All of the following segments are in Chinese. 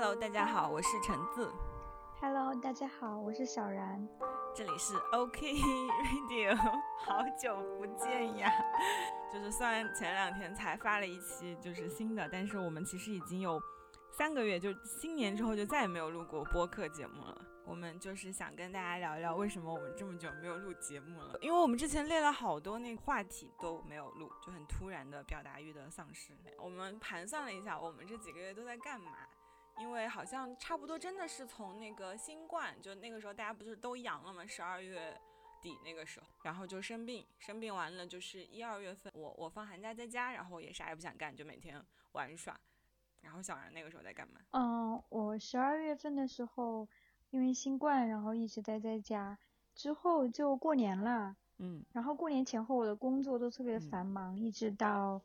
Hello，大家好，我是橙子。Hello，大家好，我是小然。这里是 OK Radio，好久不见呀！就是虽然前两天才发了一期就是新的，但是我们其实已经有三个月，就新年之后就再也没有录过播客节目了。我们就是想跟大家聊一聊，为什么我们这么久没有录节目了？因为我们之前列了好多那个话题都没有录，就很突然的表达欲的丧失。我们盘算了一下，我们这几个月都在干嘛？因为好像差不多真的是从那个新冠，就那个时候大家不是都阳了吗？十二月底那个时候，然后就生病，生病完了就是一二月份，我我放寒假在家，然后也啥也不想干，就每天玩耍。然后小然那个时候在干嘛？嗯，我十二月份的时候因为新冠，然后一直待在家，之后就过年了。嗯，然后过年前后我的工作都特别繁忙，一直到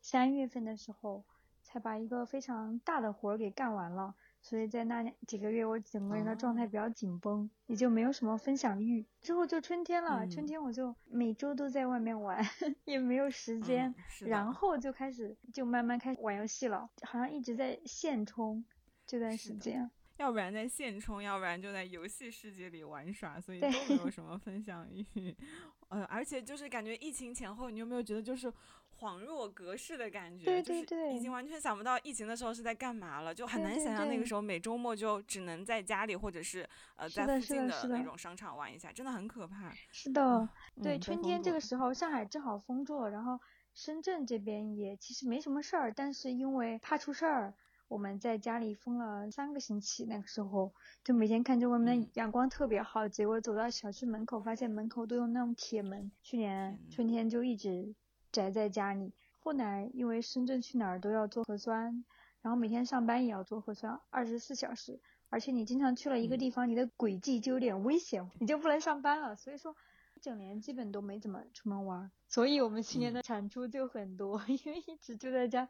三月份的时候。才把一个非常大的活儿给干完了，所以在那几个月我整个人的状态比较紧绷，哦、也就没有什么分享欲。之后就春天了，嗯、春天我就每周都在外面玩，也没有时间，嗯、然后就开始就慢慢开始玩游戏了，好像一直在现充这段时间。要不然在现充，要不然就在游戏世界里玩耍，所以都没有 什么分享欲。呃，而且就是感觉疫情前后，你有没有觉得就是恍若隔世的感觉？对对对，就是已经完全想不到疫情的时候是在干嘛了，就很难想象那个时候每周末就只能在家里或者是呃在附近的那种商场玩一下，真的很可怕。是的，嗯、对，春天这个时候上海正好封住了，然后深圳这边也其实没什么事儿，但是因为怕出事儿。我们在家里封了三个星期，那个时候就每天看着外面的阳光特别好，结果走到小区门口，发现门口都有那种铁门。去年春天就一直宅在家里，后来因为深圳去哪儿都要做核酸，然后每天上班也要做核酸，二十四小时，而且你经常去了一个地方，你的轨迹就有点危险，你就不能上班了。所以说，整年基本都没怎么出门玩。所以我们去年的产出就很多，嗯、因为一直就在家，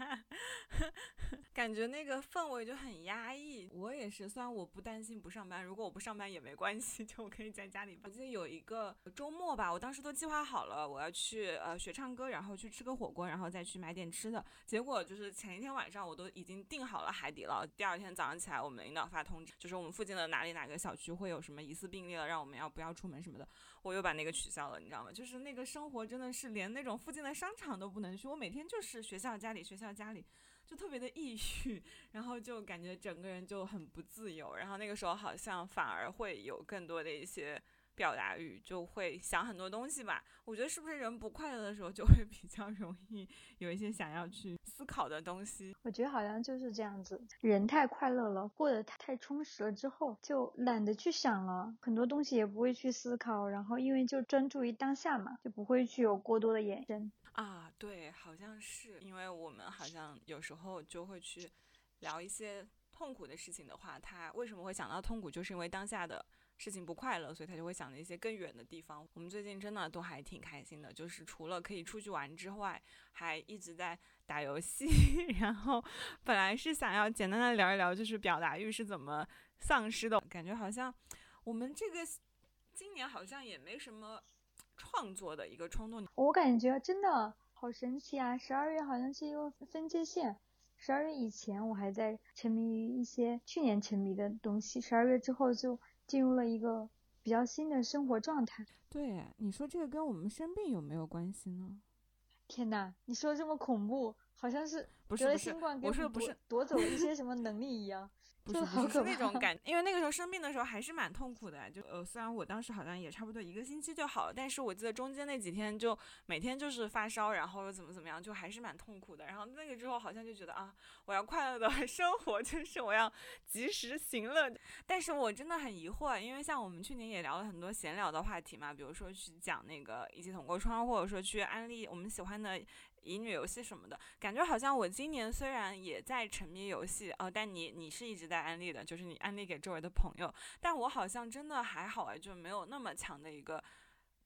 感觉那个氛围就很压抑。我也是，虽然我不担心不上班，如果我不上班也没关系，就我可以在家里。我记得有一个周末吧，我当时都计划好了，我要去呃学唱歌，然后去吃个火锅，然后再去买点吃的。结果就是前一天晚上我都已经订好了海底捞，第二天早上起来，我们领导发通知，就是我们附近的哪里哪个小区会有什么疑似病例了，让我们要不要出门什么的，我又把那个取消了，你知道吗？就是那个。生活真的是连那种附近的商场都不能去，我每天就是学校家里学校家里，就特别的抑郁，然后就感觉整个人就很不自由，然后那个时候好像反而会有更多的一些表达欲，就会想很多东西吧。我觉得是不是人不快乐的时候就会 比较容易有一些想要去思考的东西？我觉得好像就是这样子，人太快乐了，过得太充实了之后，就懒得去想了，很多东西也不会去思考，然后因为就专注于当下嘛，就不会去有过多的延伸。啊，对，好像是，因为我们好像有时候就会去聊一些痛苦的事情的话，他为什么会想到痛苦，就是因为当下的事情不快乐，所以他就会想着一些更远的地方。我们最近真的都还挺开心的，就是除了可以出去玩之外，还一直在打游戏。然后本来是想要简单的聊一聊，就是表达欲是怎么丧失的，感觉好像我们这个今年好像也没什么创作的一个冲动。我感觉真的好神奇啊！十二月好像是一个分界线。十二月以前我还在沉迷于一些去年沉迷的东西，十二月之后就进入了一个比较新的生活状态。对，你说这个跟我们生病有没有关系呢？天哪，你说这么恐怖，好像是得了新冠给我说不是夺走了一些什么能力一样。不是不是那种感，因为那个时候生病的时候还是蛮痛苦的。就呃，虽然我当时好像也差不多一个星期就好了，但是我记得中间那几天就每天就是发烧，然后又怎么怎么样，就还是蛮痛苦的。然后那个之后好像就觉得啊，我要快乐的 生活，就是我要及时行乐。但是我真的很疑惑，因为像我们去年也聊了很多闲聊的话题嘛，比如说去讲那个一起捅过窗，或者说去安利我们喜欢的乙女游戏什么的，感觉好像我今年虽然也在沉迷游戏哦，但你你是一直在安利的，就是你安利给周围的朋友，但我好像真的还好哎，就没有那么强的一个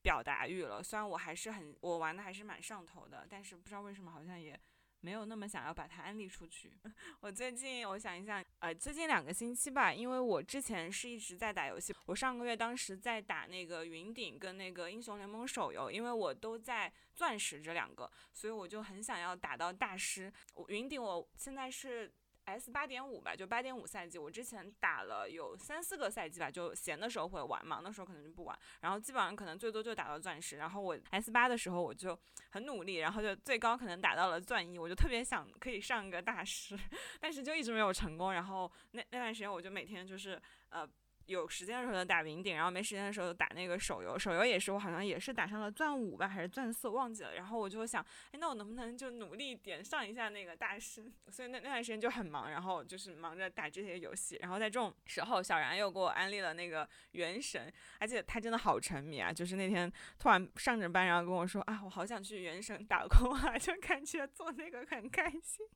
表达欲了。虽然我还是很我玩的还是蛮上头的，但是不知道为什么好像也没有那么想要把它安利出去。我最近我想一想，呃，最近两个星期吧，因为我之前是一直在打游戏，我上个月当时在打那个云顶跟那个英雄联盟手游，因为我都在钻石这两个，所以我就很想要打到大师。我云顶我现在是。S 八点五吧，就八点五赛季，我之前打了有三四个赛季吧，就闲的时候会玩，忙的时候可能就不玩，然后基本上可能最多就打到钻石。然后我 S 八的时候我就很努力，然后就最高可能打到了钻一，我就特别想可以上个大师，但是就一直没有成功。然后那那段时间我就每天就是呃。有时间的时候就打云顶，然后没时间的时候打那个手游。手游也是我好像也是打上了钻五吧，还是钻四，忘记了。然后我就想，哎，那我能不能就努力点上一下那个大师？所以那那段时间就很忙，然后就是忙着打这些游戏。然后在这种时候，小然又给我安利了那个原神，而且他真的好沉迷啊！就是那天突然上着班，然后跟我说啊，我好想去原神打工啊，就感觉做那个很开心，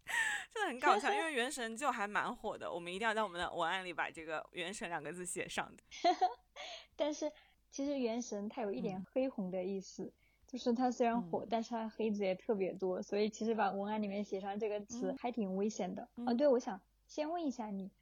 真的很搞笑。因为原神就还蛮火的，我们一定要在我们的文案里把这个原神两个字写。写上的，但是其实原神它有一点黑红的意思，就是它虽然火，但是它黑子也特别多，所以其实把文案里面写上这个词还挺危险的。啊，对，我想先问一下你，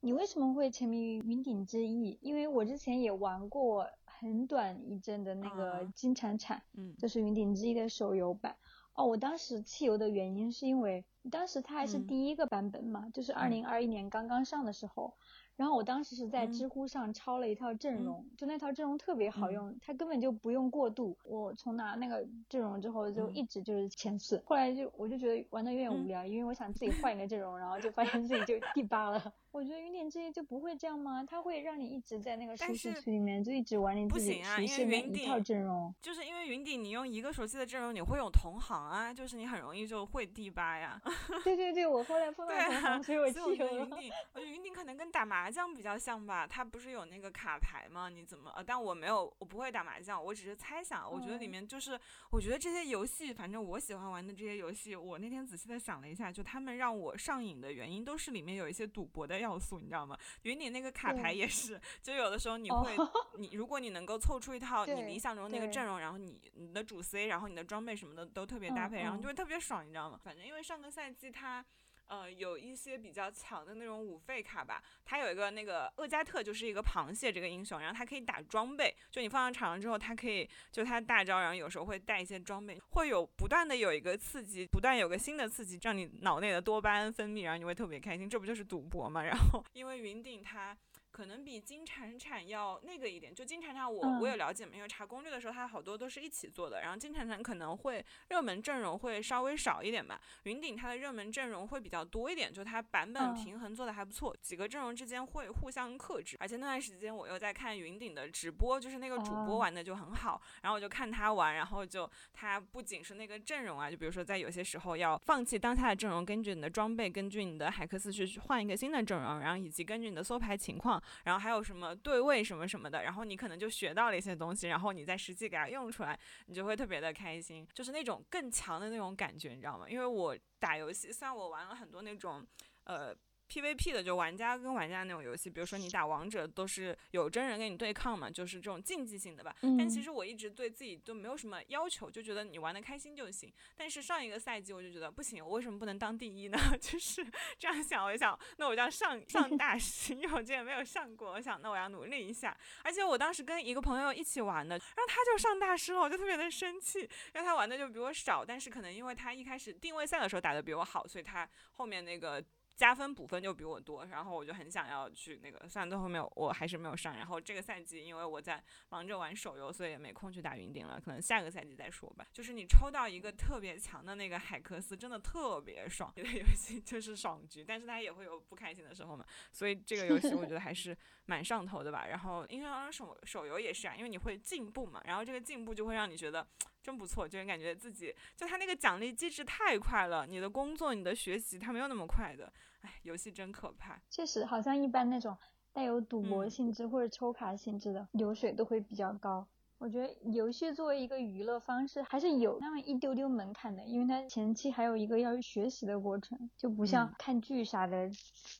你为什么会沉迷于云顶之弈？因为我之前也玩过很短一阵的那个金铲铲，嗯，就是云顶之弈的手游版。哦，我当时弃游的原因是因为当时它还是第一个版本嘛，就是二零二一年刚刚上的时候。然后我当时是在知乎上抄了一套阵容，就那套阵容特别好用，它根本就不用过渡。我从拿那个阵容之后，就一直就是前四。后来就我就觉得玩的有点无聊，因为我想自己换一个阵容，然后就发现自己就第八了。我觉得云顶之弈就不会这样吗？它会让你一直在那个舒适区里面，就一直玩你自己熟悉的一套阵容。就是因为云顶，你用一个熟悉的阵容，你会有同行啊，就是你很容易就会第八呀。对对对，我后来碰到同行，所以我弃游了。云顶，我觉得云顶可能跟打麻将比较像吧，它不是有那个卡牌吗？你怎么？呃，但我没有，我不会打麻将，我只是猜想。我觉得里面就是，我觉得这些游戏，反正我喜欢玩的这些游戏，我那天仔细的想了一下，就他们让我上瘾的原因，都是里面有一些赌博的要素，你知道吗？云顶那个卡牌也是，就有的时候你会，你如果你能够凑出一套你理想中那个阵容，然后你你的主 C，然后你的装备什么的都特别搭配，然后就会特别爽，你知道吗？反正因为上个赛季它。呃，有一些比较强的那种五费卡吧，它有一个那个厄加特，就是一个螃蟹这个英雄，然后它可以打装备，就你放上场上之后，它可以就它大招，然后有时候会带一些装备，会有不断的有一个刺激，不断有个新的刺激，让你脑内的多巴胺分泌，然后你会特别开心，这不就是赌博嘛？然后因为云顶它。可能比金铲铲要那个一点，就金铲铲我我有了解嘛，因为查攻略的时候它好多都是一起做的，然后金铲铲可能会热门阵容会稍微少一点吧，云顶它的热门阵容会比较多一点，就它版本平衡做的还不错，几个阵容之间会互相克制，而且那段时间我又在看云顶的直播，就是那个主播玩的就很好，然后我就看他玩，然后就他不仅是那个阵容啊，就比如说在有些时候要放弃当下的阵容，根据你的装备，根据你的海克斯去换一个新的阵容，然后以及根据你的搜牌情况。然后还有什么对位什么什么的，然后你可能就学到了一些东西，然后你再实际给它用出来，你就会特别的开心，就是那种更强的那种感觉，你知道吗？因为我打游戏，虽然我玩了很多那种，呃。PVP 的就玩家跟玩家那种游戏，比如说你打王者都是有真人跟你对抗嘛，就是这种竞技性的吧。但其实我一直对自己都没有什么要求，就觉得你玩的开心就行。但是上一个赛季我就觉得不行，我为什么不能当第一呢？就是这样想，我想那我就要上 上大师，因为我之前没有上过，我想那我要努力一下。而且我当时跟一个朋友一起玩的，然后他就上大师了，我就特别的生气，因为他玩的就比我少，但是可能因为他一开始定位赛的时候打的比我好，所以他后面那个。加分补分就比我多，然后我就很想要去那个，虽然最后没有，我还是没有上。然后这个赛季因为我在忙着玩手游，所以也没空去打云顶了，可能下个赛季再说吧。就是你抽到一个特别强的那个海克斯，真的特别爽。这个游戏就是爽局，但是它也会有不开心的时候嘛。所以这个游戏我觉得还是 蛮上头的吧。然后因为手手游也是啊，因为你会进步嘛，然后这个进步就会让你觉得。真不错，就是感觉自己就他那个奖励机制太快了，你的工作、你的学习，他没有那么快的。哎，游戏真可怕。确实，好像一般那种带有赌博性质或者抽卡性质的流水都会比较高。我觉得游戏作为一个娱乐方式，还是有那么一丢丢门槛的，因为它前期还有一个要学习的过程，就不像看剧啥的，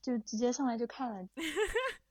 就直接上来就看了。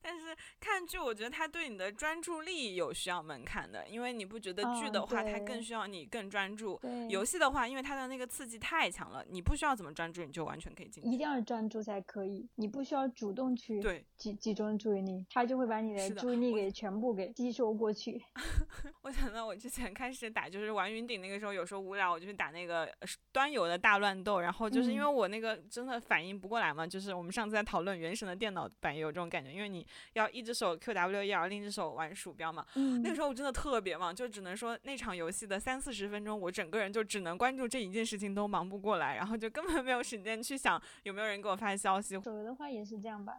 但是看剧，我觉得它对你的专注力有需要门槛的，因为你不觉得剧嗯的话，它更需要你更专注。对，游戏的话，因为它的那个刺激太强了，你不需要怎么专注，你就完全可以进去。一定要专注才可以，你不需要主动去对，集集中注意力，它就会把你的注意力给全部给吸收过去。我想到我之前开始打就是玩云顶那个时候，有时候无聊我就去打那个呃端游的大乱斗，然后就是因为嗯我那个真的反应不过来嘛，就是我们上次在讨论原神的电脑版也有这种感觉，因为你要一只手 Q W E R，另一只手玩鼠标嘛。嗯，那个时候我真的特别忙，就只能说那场游戏的三四十分钟，我整个人就只能关注这一件事情都忙不过来，然后就根本没有时间去想有没有人给我发消息。手游的话也是这样吧，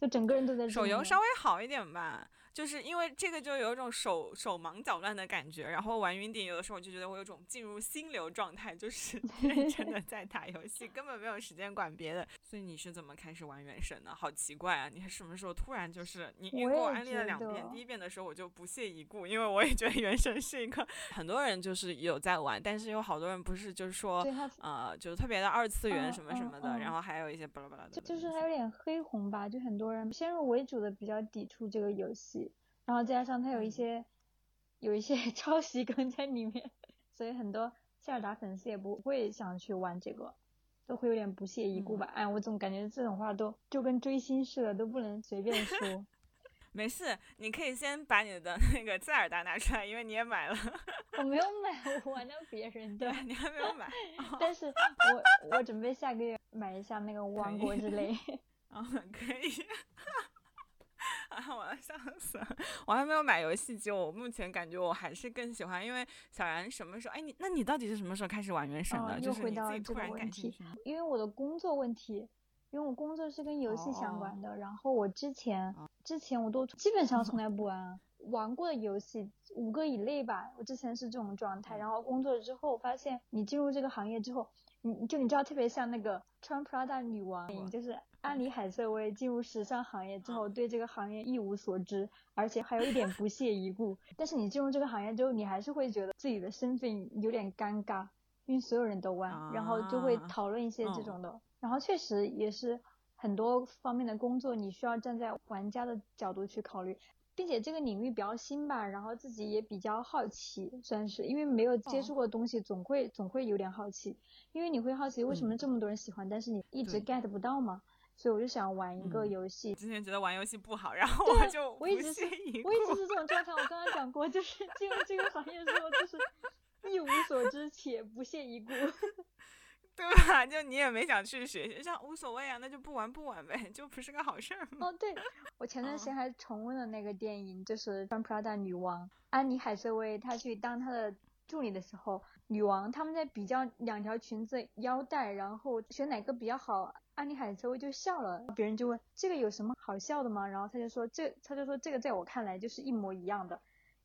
就整个人都在手游稍微好一点吧，就是因为这个就有一种手手忙脚乱的感觉，然后玩云顶有的时候我就觉得我有种进入心流状态，就是 认真的在打游戏，根本没有时间管别的。所以你是怎么开始玩原神的？好奇怪啊！你是什么时候突然就是你你给我安利了两遍，第一遍的时候我就不屑一顾，因为我也觉得原神是一个很多人就是有在玩，但是有好多人不是就是说呃就是特别的二次元嗯什么什嗯么的，然嗯后还有一些巴拉巴拉的就是还有点黑红吧，就很多人先入为主的比较抵触这个游戏，然后再加上它有一嗯些有一些 抄袭梗在里面，所以很多塞尔达粉丝也不会想去玩这个，都会有点不屑一顾吧。哎，我总感觉这种话都就跟追星似的，都不能随便说。没事，你可以先把你的那个塞尔达拿出来，因为你也买了，我没有买，我玩到别人的对，你还没有买，但是我我准备下个月买一下那个王国之泪。啊、可以。啊，我要笑死了！我还没有买游戏机，我目前感觉我还是更喜欢，因为小然什么时候？哎，你那你到底是什么时候开始玩原神的？哦就是你自己突然感？因为我的工作问题，因为我工作是跟游戏相关的，然后我之前之前我都基本上从来不玩啊，玩过的游戏五个以内吧，我之前是这种状态，然后工作之后发现你进入这个行业之后，你就你知道特别像那个穿 Prada 女王，就是安妮海瑟薇进入时尚行业之后，对这个行业一无所知，而且还有一点不屑一顾。但是你进入这个行业之后，你还是会觉得自己的身份有点尴尬，因为所有人都玩，然后就会啊讨论一些这嗯种的。然后确实也是很多方面的工作，你需要站在玩家的角度去考虑。并且这个领域比较新吧，然后自己也比较好奇，算是因为没有接哦。触过东西，总会总会有点好奇，因为你会好奇为什么嗯。这么多人喜欢，但是你一直 get 不到嘛，所以我就想玩一个嗯。游戏。之前觉得玩游戏不好，然后我就我一直是我一直是这种状态，我刚刚讲过，就是进入这个行业之后，就是一无所知且不屑一顾。对吧？就你也没想去学习，像无所谓啊，那就不玩不玩呗，就不是个好事儿嘛。哦，对，我前段时哦间还重温了那个电影，就是《穿 Prada 女王》，安妮海瑟薇她去当她的助理的时候，女王他们在比较两条裙子腰带，然后选哪个比较好，安妮海瑟薇就笑了，别人就问这个有什么好笑的吗？然后她就说这，她就说这个在我看来就是一模一样的。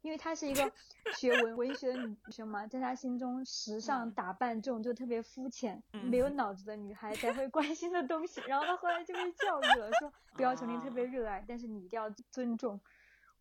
因为她是一个学文 文学的女生嘛，在她心中，时尚嗯打扮这种就特别肤浅、没有嗯脑子的女孩才会关心的东西。然后她后来就被教育了，说不要求你特别哦热爱，但是你一定要尊重。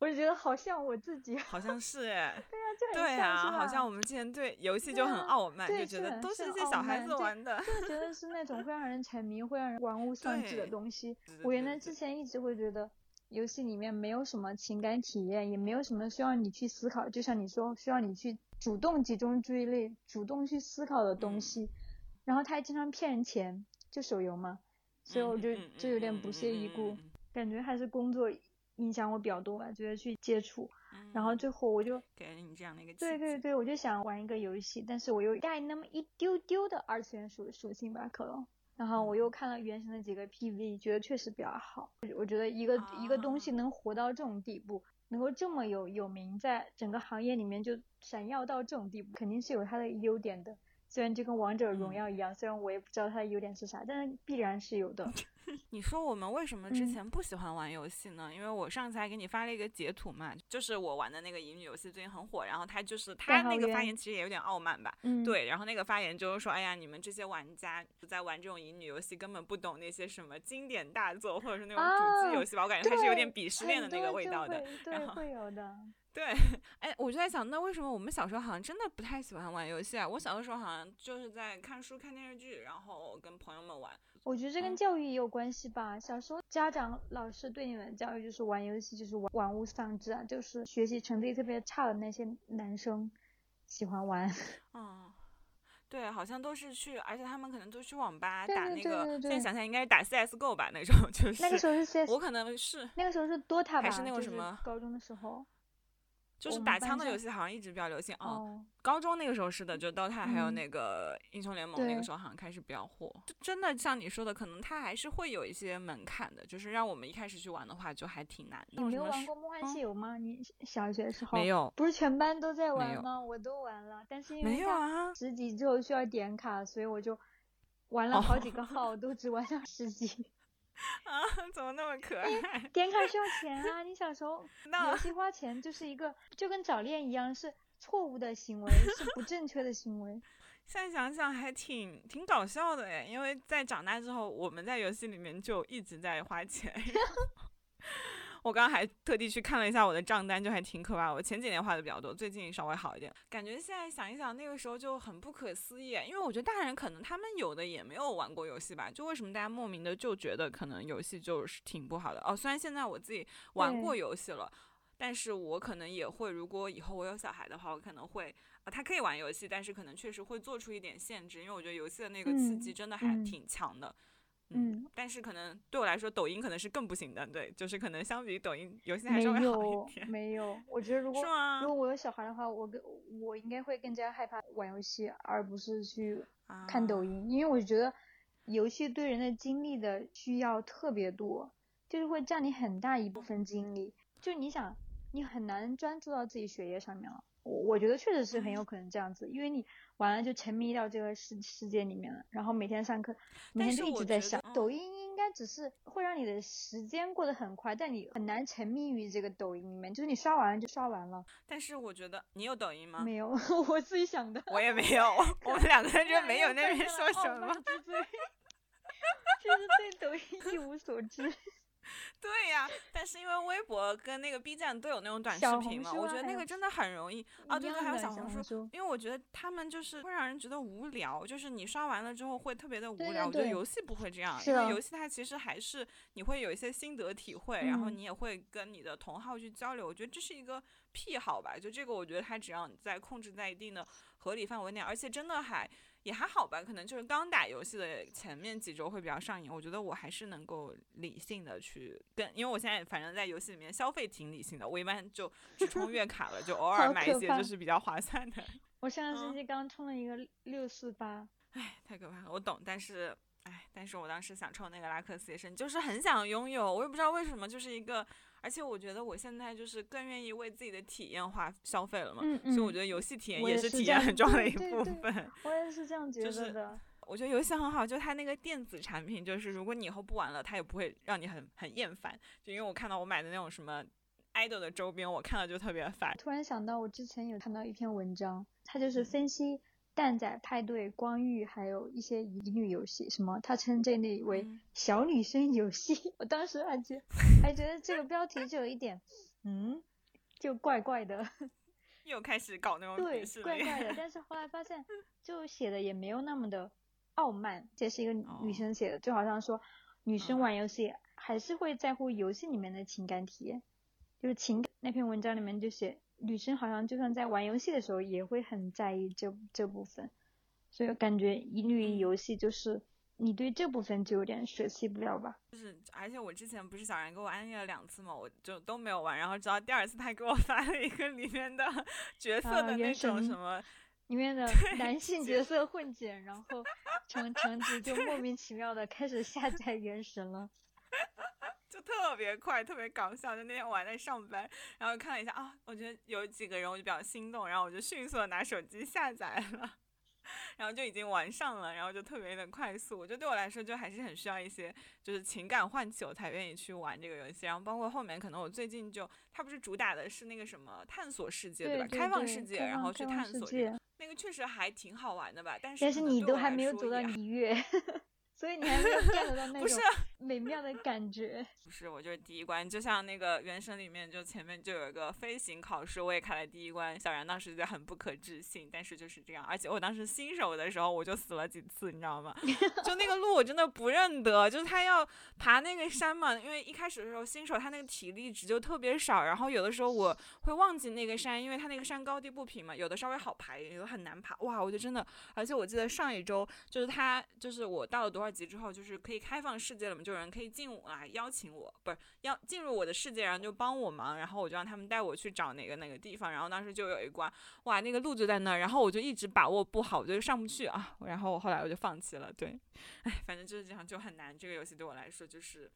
我就觉得好像我自己，好像是 哎，对啊，就很对啊，像是吧好像我们之前对游戏对就很啊傲慢，对就觉得是都是一些小孩子玩的。就觉得是那种会让人沉迷、会让人玩物丧志的对东西。对对我原来对对之前一直会觉得，游戏里面没有什么情感体验，也没有什么需要你去思考，就像你说，需要你去主动集中注意力、主动去思考的东嗯西。然后他还经常骗人钱，就手游嘛，所以我就就有点不屑一顾感觉还是工作影响我比较多吧，觉得去接触。嗯然后最后我就给了你这样的一个对对对，我就想玩一个游戏，但是我又带那么一丢丢的二次元属属性吧，可能。然后我又看了原神的几个 PV，觉得确实比较好。我我觉得一个、一个东西啊能活到这种地步，能够这么有有名，在整个行业里面就闪耀到这种地步，肯定是有它的优点的。虽然就跟王者荣嗯耀一样，虽然我也不知道它的优点是啥，但是必然是有的。你说我们为什么之嗯前不喜欢玩游戏呢？因为我上次还给你发了一个截图嘛，就是我玩的那个乙女游戏最近很火，然后他就是他那个发言其实也有点傲慢吧。嗯，对，然后那个发言就是说，哎呀，你们这些玩家在玩这种乙女游戏，根本不懂那些什么经典大作，或者是那种主啊机游戏吧，我感觉还是有点鄙视链的那个味道的。对，然后会有的。对，哎，我就在想，那为什么我们小时候好像真的不太喜欢玩游戏啊？我小的时候好像就是在看书、看电视剧，然后跟朋友们玩。我觉得这跟教育也有关系吧。小时候家长老师对你们的教育就是玩游戏就是玩玩物丧志啊，就是学习成绩特别差的那些男生喜欢玩。嗯，对，好像都是去，而且他们可能都去网吧打那个。现在想想应该是打 CSGO 吧，那时候就是。那个时候是 CS，我可能是那个时候是 DOTA 吧，还是那种什么高中的时候。就是打枪的游戏好像一直比较流行啊。哦，高中那个时候是的，就 DOTA 还有嗯那个英雄联盟那个时候好像开始比较火。就真的像你说的，可能它还是会有一些门槛的，就是让我们一开始去玩的话就还挺难的。你没有玩过《梦幻嗯西游》吗？你小学的时候没有，不是全班都在玩吗？我都玩了，但是因为它有啊。十级之后需要点卡，所以我就玩哦了好 几个号，都只玩到十级。啊，怎么那么可爱？点卡需要钱啊！你小时候 那游戏花钱就是一个就跟早恋一样，是错误的行为，是不正确的行为。现在想想还挺挺搞笑的哎，因为在长大之后，我们在游戏里面就一直在花钱。我刚刚还特地去看了一下我的账单，就还挺可怕。我前几年花的比较多，最近稍微好一点。感觉现在想一想，那个时候就很不可思议，因为我觉得大人可能他们有的也没有玩过游戏吧，就为什么大家莫名的就觉得可能游戏就是挺不好的哦。虽然现在我自己玩过游戏了。但是我可能也会，如果以后我有小孩的话，我可能会啊，他可以玩游戏，但是可能确实会做出一点限制，因为我觉得游戏的那个刺嗯激真的还嗯挺强的。嗯，但是可能对我来说，抖音可能是更不行的，对，就是可能相比抖音，游戏还没稍微好有一点，没有，我觉得如果如？果我有小孩的话，我跟我应该会更加害怕玩游戏，而不是去看抖啊音，因为我觉得游戏对人的精力的需要特别多，就是会占你很大一部分精力。就你想，你很难专注到自己学业上面了。我我觉得确实是很有嗯可能这样子，因为你完了就沉迷到这个世世界里面了，然后每天上课，每天就一直在想抖音应该只是会让你的时间过得很快，但你很难沉迷于这个抖音里面，就是你刷完了就刷完了。但是我觉得你有抖音吗？没有，我自己想的。我也没有，我们两个人就没有那边边说什么。就是对抖音一无所知。对呀，但是因为微博跟那个 B 站都有那种短视频嘛，我觉得那个真的很容易啊。对对，还有小红书，红书因为我觉得他们就是会让人觉得无聊，就是你刷完了之后会特别的无聊。对对我觉得游戏不会这样，因为游戏它其实还是你会有一些心得体会，然后嗯你也会跟你的同号去交流。我觉得这是一个癖好吧，就这个我觉得它只要你在控制在一定的合理范围内，而且真的还。也还好吧，可能就是刚打游戏的前面几周会比较上瘾。我觉得我还是能够理性的去跟，因为我现在反正在游戏里面消费挺理性的，我一般就只充月卡了，就偶尔买一些就是比较划算的。我上个星嗯期刚充了一个六四八，唉，太可怕了，我懂，但是哎，但是我当时想抽那个拉克斯也是，就是很想拥有，我也不知道为什么，就是一个，而且我觉得我现在就是更愿意为自己的体验花消费了嘛，嗯所以我嗯觉得游戏体验也是体验很重要的一部对对分。我也是这样觉就是得的。我觉得游戏很好，就它那个电子产品，就是如果你以后不玩了，它也不会让你很很厌烦。就因为我看到我买的那种什么 idol 的周边，我看了就特别烦。突然想到，我之前有看到一篇文章，它就是嗯分析蛋仔派对、光遇还有一些乙女游戏，什么他称这类为嗯小女生游戏。我当时还觉 还觉得这个标题就有一点，嗯，就怪怪的。又开始搞那种对。怪怪的。但是后来发现，就写的也没有那么的傲慢，这是一个女哦生写的，就好像说女生嗯玩游戏还是会在乎游戏里面的情感体验，就是情感那篇文章里面就写女生好像就算在玩游戏的时候也会很在意这这部分，所以感觉一女嗯游戏就是你对这部分就有点舍弃不了吧。就是，而且我之前不是小然给我安利了两次嘛，我就都没有玩，然后直到第二次他给我 发了一个里面的角色啊的那原神种什么，里面的男性角色混剪，然后橙橙子就莫名其妙的开始下载原神了。就特别快，特别搞笑。就那天我还在上班，然后看了一下啊，我觉得有几个人我就比较心动，然后我就迅速的拿手机下载了。然后就已经玩上了，然后就特别的快速。我觉得对我来说，就还是很需要一些就是情感唤起，我才愿意去玩这个游戏。然后包括后面，可能我最近就，它不是主打的是那个什么探索世界，吧？对吧开放世界，然后去探索这个，那个确实还挺好玩的吧。但是但是你都还没有走到一月，所以你还没有 get 到那种不是 美妙的感觉。不是，我就是第一关，就像那个《原神》里面，就前面就有一个飞行考试，我也开了第一关。小然当时就很不可置信，但是就是这样。而且我当时新手的时候，我就死了几次，你知道吗？就那个路我真的不认得，就是他要爬那个山嘛，因为一开始的时候新手他那个体力值就特别少，然后有的时候我会忘记那个山，因为他那个山高低不平嘛，有的稍微好爬，有的很难爬。哇，我就真的，而且我记得上一周就是他，就是我到了多少级之后，就是可以开放世界了嘛，就有人可以进来邀请我，不是要进入我的世界，然后就帮我忙，然后我就让他们带我去找哪个哪个地方，然后当时就有一关，哇，那个路就在那儿，然后我就一直把握不好，我就上不去啊，然后我后来我就放弃了。对，哎，反正就是这样，就很难。这个游戏对我来说就是。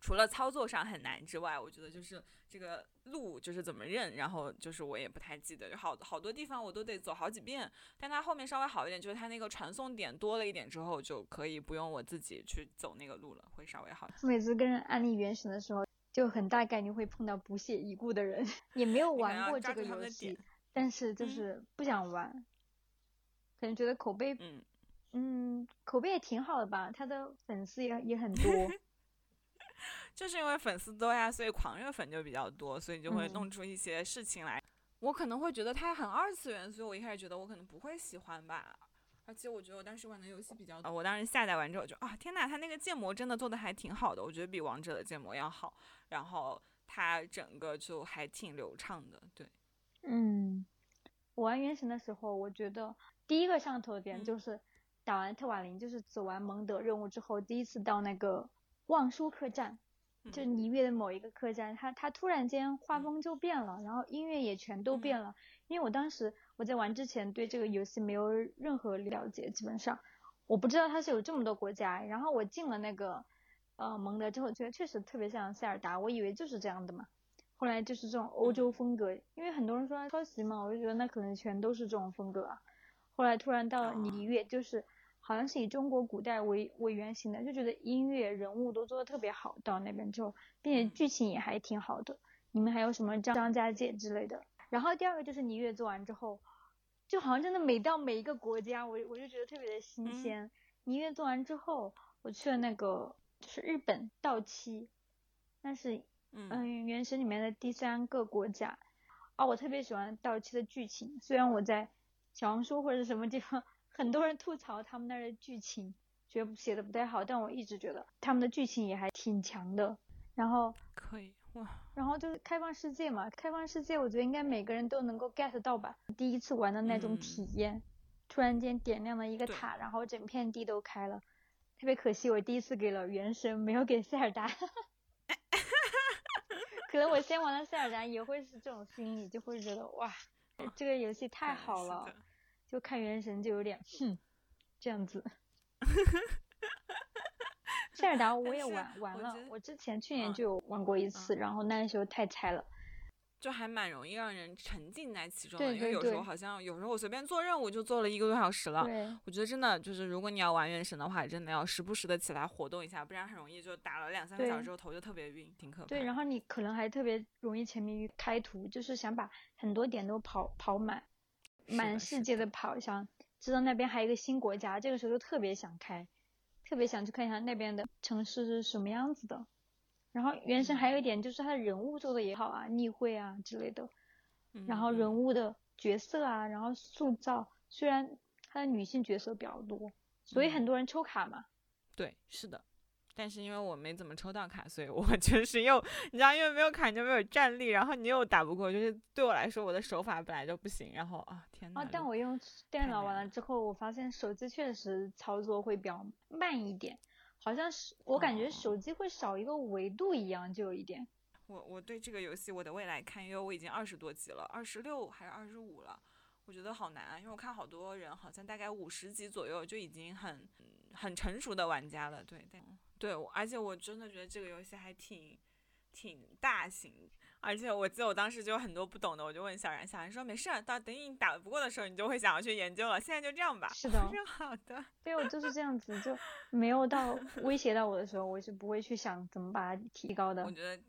除了操作上很难之外，我觉得就是这个路就是怎么认，然后就是我也不太记得，就好好多地方我都得走好几遍。但它后面稍微好一点，就是它那个传送点多了一点之后，就可以不用我自己去走那个路了，会稍微好。每次跟人安利原神的时候，就很大概率会碰到不屑一顾的人，也没有玩过这个游戏，但是就是不想玩，可能觉得口碑，嗯嗯，口碑也挺好的吧，他的粉丝也也很多。就是因为粉丝多呀，所以狂热粉就比较多，所以就会弄出一些事情来。我可能会觉得它很二次元，所以我一开始觉得我可能不会喜欢吧。而且我觉得我当时玩的游戏比较多，我当时下载完之后就啊，天呐，它那个建模真的做的还挺好的，我觉得比王者的建模要好。然后它整个就还挺流畅的，对。嗯，我玩原神的时候，我觉得第一个上头点就是打完特瓦林，就是走完蒙德任务之后，第一次到那个望舒克站。就尼月的某一个客栈，它它突然间画风就变了，然后音乐也全都变了。因为我当时我在玩之前对这个游戏没有任何了解，基本上我不知道它是有这么多国家。然后我进了那个呃蒙德之后，觉得确实特别像塞尔达，我以为就是这样的嘛。后来就是这种欧洲风格，因为很多人说抄袭嘛，我就觉得那可能全都是这种风格啊。后来突然到了尼月，就是。好像是以中国古代为为原型的，就觉得音乐、人物都做的特别好。到那边之后，并且剧情也还挺好的。你们还有什么张张家界之类的？然后第二个就是你越做完之后，就好像真的每到每一个国家，我我就觉得特别的新鲜。你越做完之后，我去了那个就是日本稻妻，那是嗯原神里面的第三个国家。啊，我特别喜欢稻妻的剧情，虽然我在小红书或者什么地方。很多人吐槽他们那儿的剧情，觉得写的不太好，但我一直觉得他们的剧情也还挺强的。然后可以哇，然后就是开放世界嘛，开放世界我觉得应该每个人都能够 get 到吧。第一次玩的那种体验，突然间点亮了一个塔，然后整片地都开了，特别可惜我第一次给了原神，没有给塞尔达。可能我先玩了塞尔达也会是这种心理，就会觉得哇，这个游戏太好了。就看原神就有点哼，这样子。塞尔达我也玩玩了，我之前去年就有玩过一次，然后那时候太菜了，就还蛮容易让人沉浸在其中的。因为有时候好像有时候我随便做任务就做了一个多小时了。我觉得真的就是如果你要玩原神的话，真的要时不时的起来活动一下，不然很容易就打了两三个小时之后头就特别晕，挺可怕。对，然后你可能还特别容易沉迷于开图，就是想把很多点都跑跑满。满世界的跑，想知道那边还有一个新国家，这个时候就特别想开，特别想去看一下那边的城市是什么样子的。然后原神还有一点就是它的人物做的也好啊，逆会啊之类的，然后人物的角色啊，然后塑造，虽然它的女性角色比较多，所以很多人抽卡嘛。对，是的。但是因为我没怎么抽到卡，所以我 就是又你知道，因为没有卡你就没有战力，然后你又打不过，就是对我来说我的手法本来就不行，然后啊天呐。啊！但我用电脑玩了之后，我发现手机确实操作会比较慢一点，好像是我感觉手机会少一个维度一样，就有一点。我我对这个游戏我的未来看，因为我已经二十多级了，二十六还是二十五了，我觉得好难啊，因为我看好多人好像大概五十级左右就已经很很成熟的玩家了，对，但。对，而且我真的觉得这个游戏还挺挺大型，而且我记得我当时就有很多不懂的，我就问小然，小然说没事，到等你打不过的时候，你就会想要去研究了。现在就这样吧。是的，好的。对，我就是这样子，就没有到威胁到我的时候，我是不会去想怎么把它提高的。我觉得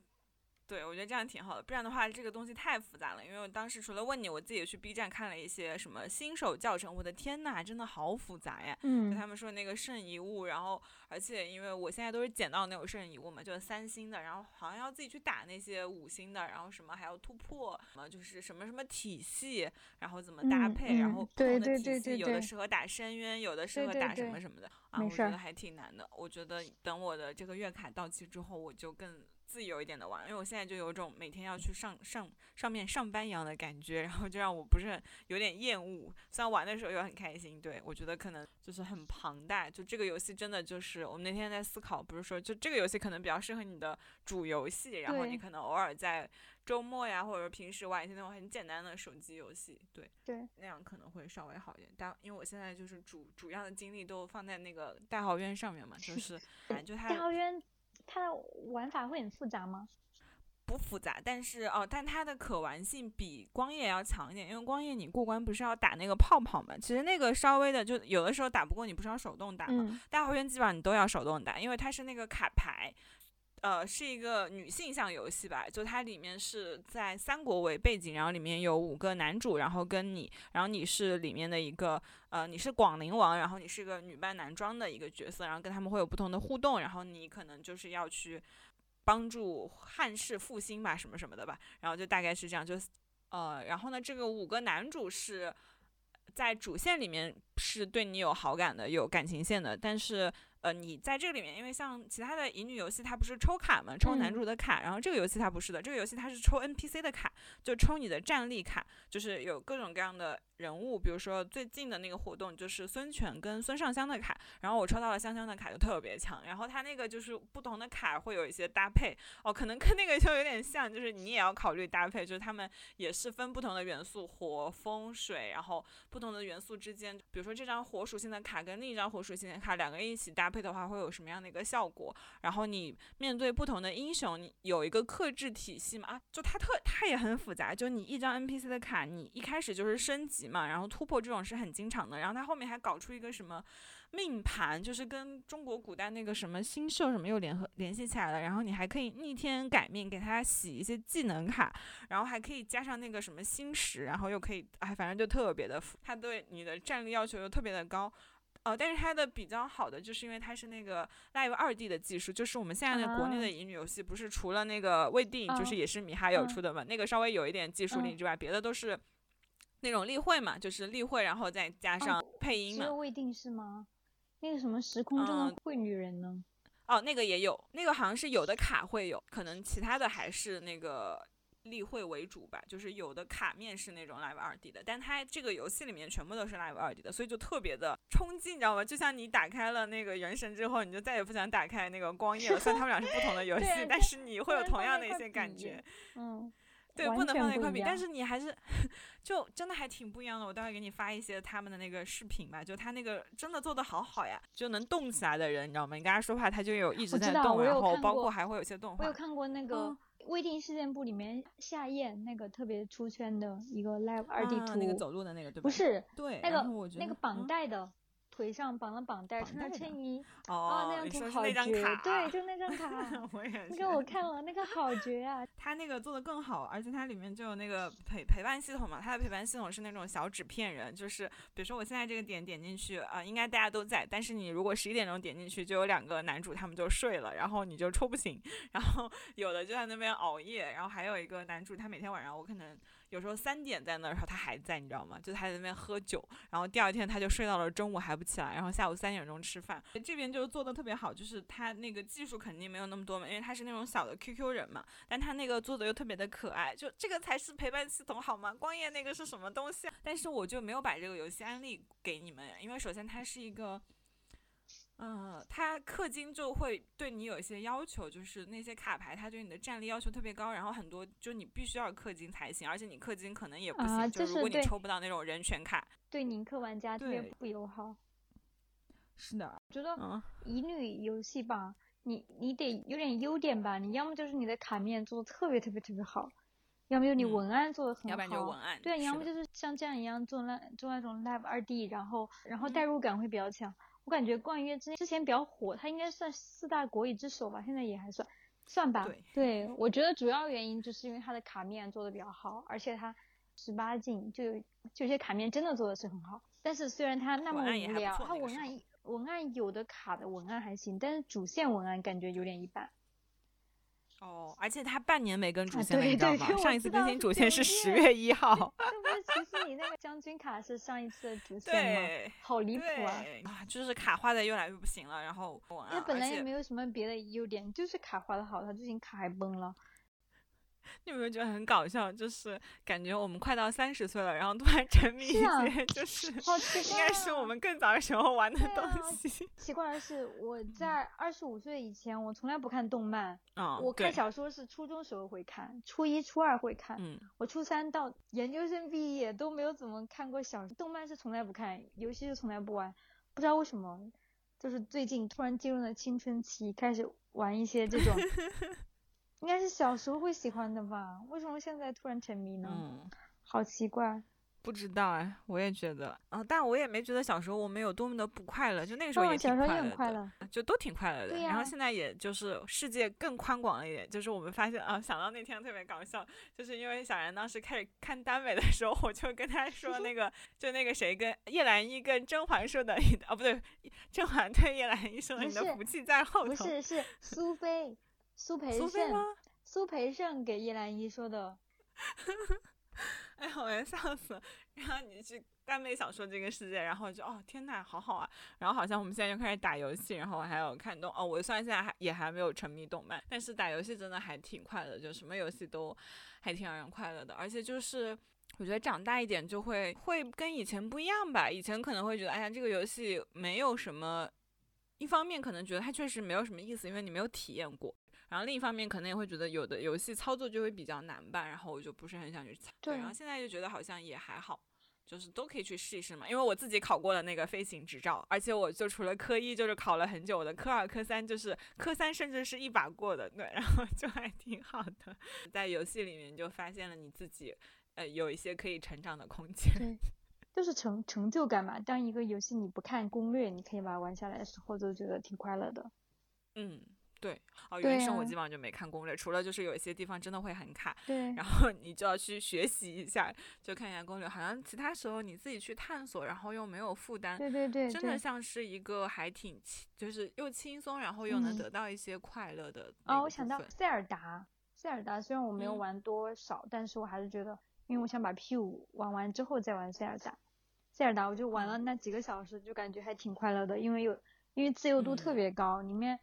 对，我觉得这样挺好的，不然的话这个东西太复杂了。因为我当时除了问你，我自己去 B 站看了一些什么新手教程，我的天呐，真的好复杂呀！嗯，他们说那个圣遗物，然后而且因为我现在都是捡到那种圣遗物嘛，就是三星的，然后好像要自己去打那些五星的，然后什么还要突破，什么就是什么什么体系，然后怎么搭配，然后不同的体系有的适合打深渊，有的适合打什么什么的啊，我觉得还挺难的。我觉得等我的这个月卡到期之后，我就更。自由一点的玩，因为我现在就有种每天要去上上上面上班一样的感觉，然后就让我不是很有点厌恶。虽然玩的时候又很开心，对我觉得可能就是很庞大。就这个游戏真的就是我们那天在思考，不是说就这个游戏可能比较适合你的主游戏，然后你可能偶尔在周末呀或者平时玩一些那种很简单的手机游戏，对对，那样可能会稍微好一点。但因为我现在就是主主要的精力都放在那个大豪渊上面嘛，就 是就它大豪渊。它的玩法会很复杂吗？不复杂，但是哦，但它的可玩性比光夜要强一点，因为光夜你过关不是要打那个泡泡嘛？其实那个稍微的，就有的时候打不过你不是要手动打吗？大豪园基本上你都要手动打，因为它是那个卡牌。呃，是一个女性向游戏吧，就它里面是在三国为背景，然后里面有五个男主，然后跟你，然后你是里面的一个，呃，你是广陵王，然后你是个女扮男装的一个角色，然后跟他们会有不同的互动，然后你可能就是要去帮助汉室复兴吧，什么什么的吧，然后就大概是这样，就呃，然后呢，这个五个男主是在主线里面是对你有好感的，有感情线的，但是。呃，你在这个里面，因为像其他的乙女游戏，它不是抽卡嘛，抽男主的卡，然后这个游戏它不是的，这个游戏它是抽 NPC 的卡，就抽你的战力卡，就是有各种各样的。人物，比如说最近的那个活动就是孙权跟孙尚香的卡，然后我抽到了香香的卡就特别强，然后它那个就是不同的卡会有一些搭配哦，可能跟那个就有点像，就是你也要考虑搭配，就是他们也是分不同的元素，火、风、水，然后不同的元素之间，比如说这张火属性的卡跟另一张火属性的卡两个人一起搭搭配的话会有什么样的一个效果？然后你面对不同的英雄，你有一个克制体系嘛？啊，就它特它也很复杂，就你一张 NPC 的卡，你一开始就是升级。嘛，然后突破这种是很经常的，然后它后面还搞出一个什么命盘，就是跟中国古代那个什么星宿什么又联合联系起来了，然后你还可以逆天改命，给他洗一些技能卡，然后还可以加上那个什么星石，然后又可以，哎，反正就特别的，它对你的战力要求又特别的高，呃，但是它的比较好的就是因为它是那个 Live 二 D 的技术，就是我们现在的国内的乙女游戏，不是除了那个未定，就是也是米哈游出的嘛，那个稍微有一点技术力之外，别的都是。那种例会嘛，就是例会，然后再加上配音嘛。只有未定是吗？那个什么时空中的会女人呢？哦，那个也有，那个好像是有的卡会有，可能其他的还是那个例会为主吧。就是有的卡面是那种 Live 二 D 的，但它这个游戏里面全部都是 Live 二 D 的，所以就特别的冲击，你知道吗？就像你打开了那个原神之后，你就再也不想打开那个光夜了。虽然他们俩是不同的游戏，但是你会有同样的一些感觉。嗯。对，不能放在一块比，但是你还是，就真的还挺不一样的。我待会给你发一些他们的那个视频吧，就他那个真的做的好好呀，就能动起来的人，你知道吗？你跟他说话，他就有一直在动，然后包括还会有些动画。我有看过那个未定事件簿里面夏燕那个特别出圈的一个 live 二 D 图，那个走路的那个对吧？不是，对，那个那个绑带的。腿上绑了绑带，穿着衬衣，哦，那张图好绝，对，就那张 卡，我也是。那个我看了，那个好绝啊！他那个做的更好，而且它里面就有那个陪陪伴系统嘛，它的陪伴系统是那种小纸片人，就是比如说我现在这个点点进去啊，应该大家都在，但是你如果十一点钟点进去，就有两个男主他们就睡了，然后你就抽不醒，然后有的就在那边熬夜，然后还有一个男主他每天晚上我可能。有时候三点在那儿，然后他还在，你知道吗？就他在那边喝酒，然后第二天他就睡到了中午还不起来，然后下午三点钟吃饭。这边就是做的特别好，就是他那个技术肯定没有那么多嘛，因为他是那种小的 QQ 人嘛，但他那个做的又特别的可爱，就这个才是陪伴系统好吗？光夜那个是什么东西？但是我就没有把这个游戏安利给你们，因为首先它是一个。嗯，他氪金就会对你有一些要求，就是那些卡牌，他对你的战力要求特别高，然后很多就你必须要氪金才行，而且你氪金可能也不行，就如果你抽不到那种人权卡，对宁氪玩家特别不友好。是的，觉得乙女游戏吧，你你得有点优点吧，你要么就是你的卡面做的特别特别特别好，要么就你文案做的很好，要不然就文案，对，要么就是像这样一样做那做那种 Live 二 D，然后然后代入感会比较强。我感觉《逛月之之前比较火，它应该算四大国语之首吧，现在也还算。算吧，对，我觉得主要原因就是因为它的卡面做的比较好，而且它十八禁，就有就有些卡面真的做的是很好。但是虽然它那么无聊，它文案文案有的卡的文案还行，但是主线文案感觉有点一般。哦，而且他半年没更主线了，你知道吗？上一次更新主线是十月一号。这不是，其实你那个将军卡是上一次的主线吗？好离谱啊！啊，就是卡画的越来越不行了，然后他本来也没有什么别的优点，就是卡画的好，他最近卡还崩了。你有没有觉得很搞笑？就是感觉我们快到三十岁了，然后突然沉迷一些，就是应该是我们更早的时候玩的东西。奇怪的是，我在二十五岁以前，我从来不看动漫。啊，我看小说是初中时候会看，初一、初二会看。嗯，我初三到研究生毕业都没有怎么看过小动漫，是从来不看，游戏是从来不玩。不知道为什么，就是最近突然进入了青春期，开始玩一些这种。应该是小时候会喜欢的吧？为什么现在突然沉迷呢？嗯，好奇怪。不知道哎，我也觉得，嗯，但我也没觉得小时候我们有多么的不快乐，就那个时候也挺快乐的，就都挺快乐的。然后现在也就是世界更宽广了一点，就是我们发现啊，想到那天特别搞笑，就是因为小然当时开始看耽美的时候，我就跟他说那个，就那个谁跟叶澜依跟甄嬛说的，哦不对，甄嬛对叶澜依说的你的福气在后头，不是是苏菲。苏培盛，苏培盛给叶澜依说的。哎呀，我要笑死了！然后你去耽美小说这个世界，然后就哦天呐，好好啊！然后好像我们现在就开始打游戏，然后还有看动哦。我虽然现在还也还没有沉迷动漫，但是打游戏真的还挺快乐，就什么游戏都还挺让人快乐的。而且就是我觉得长大一点就会会跟以前不一样吧。以前可能会觉得哎呀这个游戏没有什么，一方面可能觉得它确实没有什么意思，因为你没有体验过。然后另一方面可能也会觉得有的游戏操作就会比较难吧，然后我就不是很想去操。对。然后现在就觉得好像也还好，就是都可以去试一试嘛。因为我自己考过了那个飞行执照，而且我就除了科一就是考了很久的，科二、科三就是科三甚至是一把过的，对，然后就还挺好的。在游戏里面就发现了你自己，呃，有一些可以成长的空间。对，就是成成就感嘛。当一个游戏你不看攻略，你可以把它玩下来的时候，就觉得挺快乐的。嗯。对，哦，原生我基本上就没看攻略，除了就是有一些地方真的会很卡，对，然后你就要去学习一下，就看一下攻略。好像其他时候你自己去探索，然后又没有负担，对对对，真的像是一个还挺轻，就是又轻松，然后又能得到一些快乐的。哦，我想到塞尔达，塞尔达虽然我没有玩多少，但是我还是觉得，因为我想把 P 五玩完之后再玩塞尔达。塞尔达我就玩了那几个小时，就感觉还挺快乐的，因为有因为自由度特别高，里面。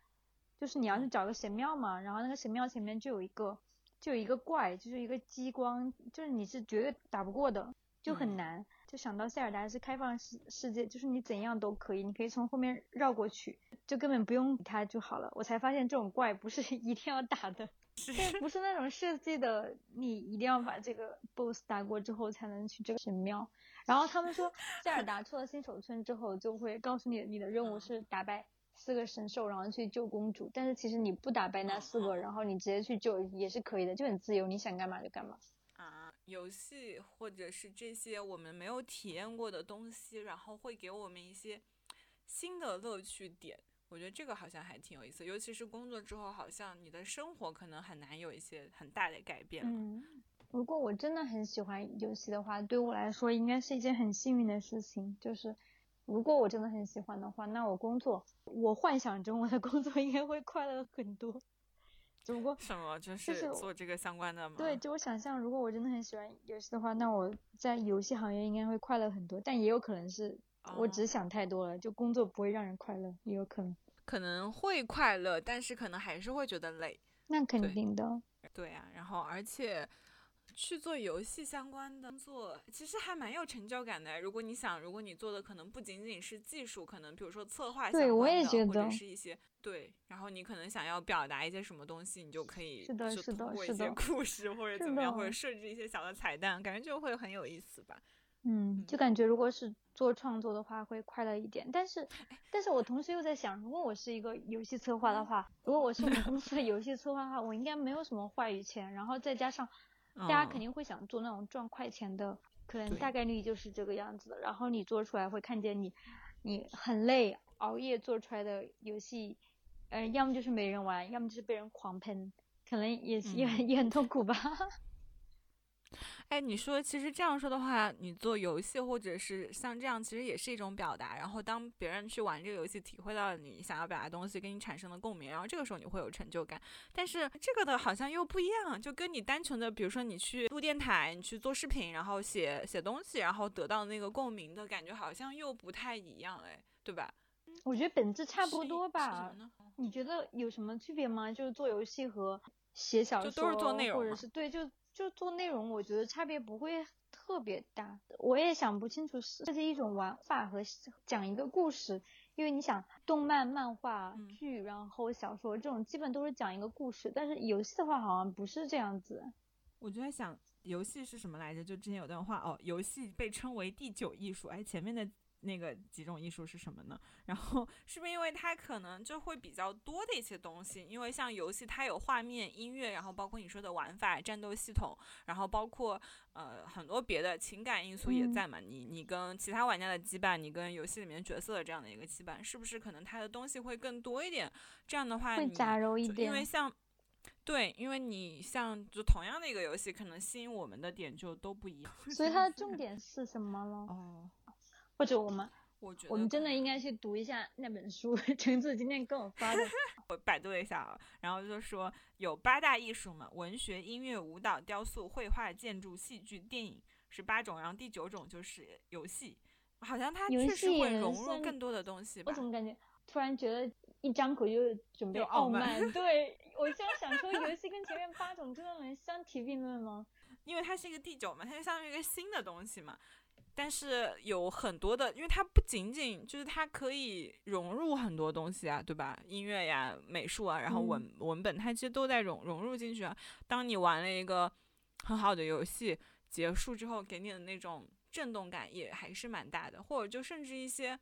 就是你要去找个神庙嘛，然后那个神庙前面就有一个，就有一个怪，就是一个激光，就是你是绝对打不过的，就很难。就想到塞尔达是开放世世界，就是你怎样都可以，你可以从后面绕过去，就根本不用理他就好了。我才发现这种怪不是 一定要打的，不是那种设计的，你一定要把这个 boss 打过之后才能去这个神庙。然后他们说塞尔达 出了新手村之后，就会告诉你你的任务是打败。四个神兽，然后去救公主。但是其实你不打败那四个，然后你直接去救也是可以的，就很自由，你想干嘛就干嘛。啊，游戏或者是这些我们没有体验过的东西，然后会给我们一些新的乐趣点。我觉得这个好像还挺有意思，尤其是工作之后，好像你的生活可能很难有一些很大的改变。嗯，如果我真的很喜欢游戏的话，对我来说应该是一件很幸运的事情，就是。如果我真的很喜欢的话，那我工作，我幻想中我的工作应该会快乐很多。只不过什么就是做这个相关的吗？对，就我想象，如果我真的很喜欢游戏的话，那我在游戏行业应该会快乐很多。但也有可能是我只想太多了，就工作不会让人快乐，也有可能。可能会快乐，但是可能还是会觉得累。那肯定的。对啊，然后而且。去做游戏相关的工作，其实还蛮有成就感的。如果你想，如果你做的可能不仅仅是技术，可能比如说策划相关的，或者是一些对，然后你可能想要表达一些什么东西，你就可以是通过一些故事或者怎么样，或者设置一些小的彩蛋，感觉就会很有意思吧。嗯，就感觉如果是做创作的话，会快乐一点。但是，但是我同时又在想，如果我是一个游戏策划的话，如果我是我们公司的 游戏策划的话，我应该没有什么话语权，然后再加上。大家肯定会想做那种赚快钱的，可能大概率就是这个样子的。然后你做出来会看见你，你很累，熬夜做出来的游戏，呃，要么就是没人玩，要么就是被人狂喷，可能也是也很也很痛苦吧。哎，你说其实这样说的话，你做游戏或者是像这样，其实也是一种表达。然后当别人去玩这个游戏，体会到你想要表达的东西，跟你产生的共鸣，然后这个时候你会有成就感。但是这个的好像又不一样，就跟你单纯的，比如说你去录电台，你去做视频，然后写写东西，然后得到那个共鸣的感觉，好像又不太一样，哎，对吧？我觉得本质差不多吧。你觉得有什么区别吗？就是做游戏和写小说，都是做内容，或者是对，就。就做内容，我觉得差别不会特别大。我也想不清楚是这是一种玩法和讲一个故事，因为你想动漫、漫画、剧，然后小说这种基本都是讲一个故事，但是游戏的话好像不是这样子。我就在想，游戏是什么来着？就之前有段话哦，游戏被称为第九艺术。哎，前面的。那个几种艺术是什么呢？然后是不是因为它可能就会比较多的一些东西？因为像游戏，它有画面、音乐，然后包括你说的玩法、战斗系统，然后包括呃很多别的情感因素也在嘛。你你跟其他玩家的羁绊，你跟游戏里面角色的这样的一个羁绊，是不是可能它的东西会更多一点？这样的话，会杂糅一点。因为像对，因为你像就同样的一个游戏，可能吸引我们的点就都不一样。所以它的重 点是什么了？哦。或者我们，我觉得我们真的应该去读一下那本书，橙子今天跟我发的。我百度了一下啊，然后就说有八大艺术嘛，文学、音乐、舞蹈、雕塑、绘画、建筑、戏剧、电影是八种，然后第九种就是游戏，好像它确实会融入更多的东西吧。我怎么感觉突然觉得一张口就准备傲慢？对我现在想说，游戏跟前面八种真的能相提并论吗？因为它是一个第九嘛，它就相当于一个新的东西嘛。但是有很多的，因为它不仅仅就是它可以融入很多东西啊，对吧？音乐呀、美术啊，然后文文本，它其实都在融融入进去啊。当你玩了一个很好的游戏结束之后，给你的那种震动感也还是蛮大的，或者就甚至一些。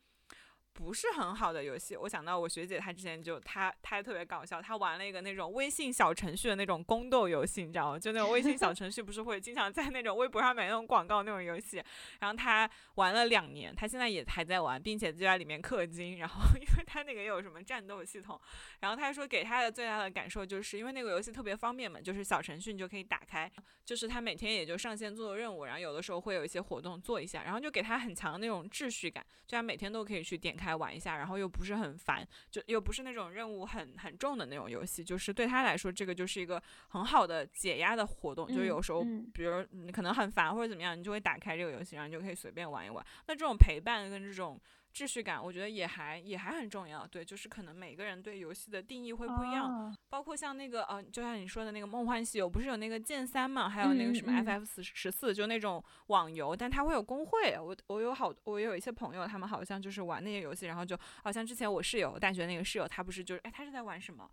不是很好的游戏，我想到我学姐她之前就她她特别搞笑，她玩了一个那种微信小程序的那种宫斗游戏，你知道吗？就那种微信小程序不是会经常在那种微博上买那种广告那种游戏，然后她玩了两年，她现在也还在玩，并且就在里面氪金。然后 因为她那个也有什么战斗系统，然后她说给她的最大的感受就是因为那个游戏特别方便嘛，就是小程序你就可以打开，就是她每天也就上线做做任务，然后有的时候会有一些活动做一下，然后就给她很强的那种秩序感，就她每天都可以去点开。开玩一下，然后又不是很烦，就又不是那种任务很很重的那种游戏，就是对他来说，这个就是一个很好的解压的活动。就有时候，比如你可能很烦或者怎么样，你就会打开这个游戏，然后你就可以随便玩一玩。那这种陪伴跟这种。秩序感，我觉得也还也还很重要。对，就是可能每个人对游戏的定义会不一样。包括像那个，呃，就像你说的那个《梦幻西游》，不是有那个剑三嘛？还有那个什么 FF 十十四，就那种网游，但它会有工会。我我有好，我有一些朋友，他们好像就是玩那些游戏，然后就好像之前我室友大学那个室友，他不是就是，哎，他是在玩什么？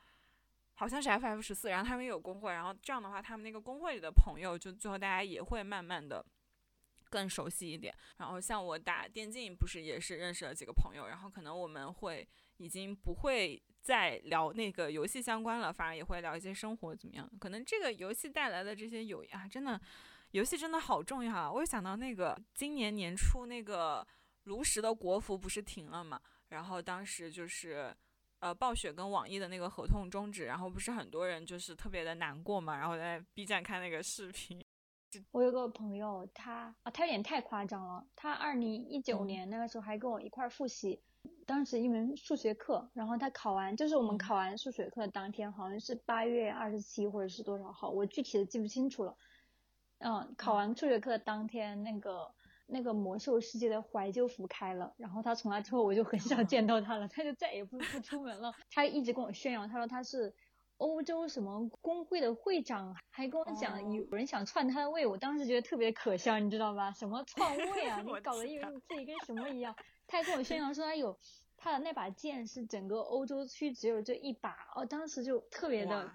好像是 FF 十四，然后他们有工会，然后这样的话，他们那个工会里的朋友，就最后大家也会慢慢的。更熟悉一点，然后像我打电竞，不是也是认识了几个朋友，然后可能我们会已经不会再聊那个游戏相关了，反而也会聊一些生活怎么样。可能这个游戏带来的这些友谊啊，真的，游戏真的好重要啊！我又想到那个今年年初那个炉石的国服不是停了嘛，然后当时就是呃暴雪跟网易的那个合同终止，然后不是很多人就是特别的难过嘛，然后在 B 站看那个视频。我有个朋友，他啊，他有点太夸张了。他二零一九年那个时候还跟我一块儿复习，当时一门数学课，然后他考完，就是我们考完数学课的当天，好像是八月二十七或者是多少号，我具体的记不清楚了。嗯，考完数学课当天，那个那个魔兽世界的怀旧服开了，然后他从那之后我就很少见到他了，他就再也不不出门了。他一直跟我炫耀，他说他是。欧洲什么工会的会长还跟我讲，有人想篡他的位，我当时觉得特别可笑，你知道吧？什么篡位啊？你搞得以为你自己跟什么一样？他还跟我炫耀说他有他的那把剑是整个欧洲区只有这一把，哦，当时就特别的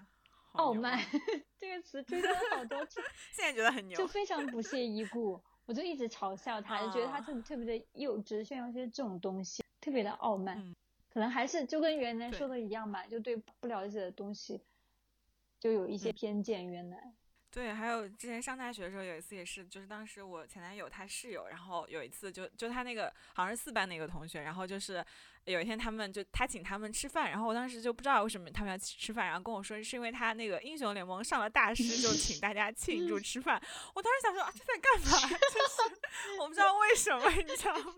傲慢，这个词出现了好多次，现在觉得很牛，就非常不屑一顾，我就一直嘲笑他，就觉得他特特别的幼稚，炫耀些这种东西，特别的傲慢。可能还是就跟原来说的一样吧，就对不了解的东西就有一些偏见。原来，对，还有之前上大学的时候，有一次也是，就是当时我前男友他室友，然后有一次就就他那个好像是四班的一个同学，然后就是有一天他们就他请他们吃饭，然后我当时就不知道为什么他们要吃饭，然后跟我说是因为他那个英雄联盟上了大师，就请大家庆祝吃饭。我当时想说啊，这在干嘛？就是 我不知道为什么，你知道吗？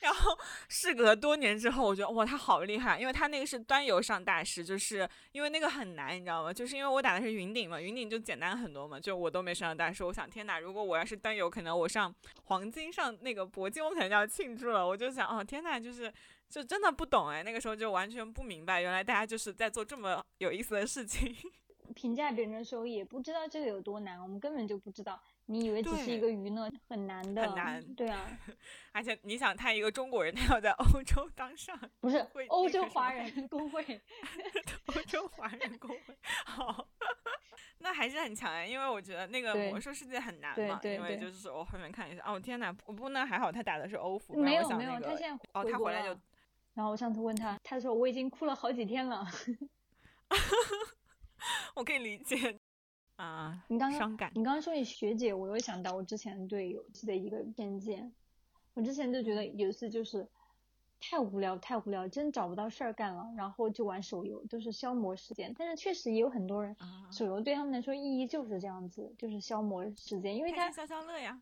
然后事隔多年之后，我觉得哇，他好厉害，因为他那个是端游上大师，就是因为那个很难，你知道吗？就是因为我打的是云顶嘛，云顶就简单很多嘛，就我都没上大师。我想天哪，如果我要是端游，可能我上黄金上那个铂金，我可能就要庆祝了。我就想，哦天哪，就是就真的不懂哎，那个时候就完全不明白，原来大家就是在做这么有意思的事情。评价别人的时候也不知道这个有多难，我们根本就不知道。你以为只是一个娱乐，很难的。很难。对啊。而且你想，他一个中国人，他要在欧洲当上，不是欧洲华人工会，欧洲华人工会。好，那还是很强哎，因为我觉得那个魔兽世界很难嘛，因为就是我后面看一下，哦天哪，不过那还好，他打的是欧服。没有没有，他现在哦，他回来就。然后我上次问他，他说我已经哭了好几天了。我可以理解啊，你刚刚。你刚刚说你学姐，我又想到我之前对游戏的一个偏见。我之前就觉得游戏就是太无聊，太无聊，真找不到事儿干了，然后就玩手游，都是消磨时间。但是确实也有很多人，手游对他们来说意义就是这样子，就是消磨时间，因为他消消乐呀。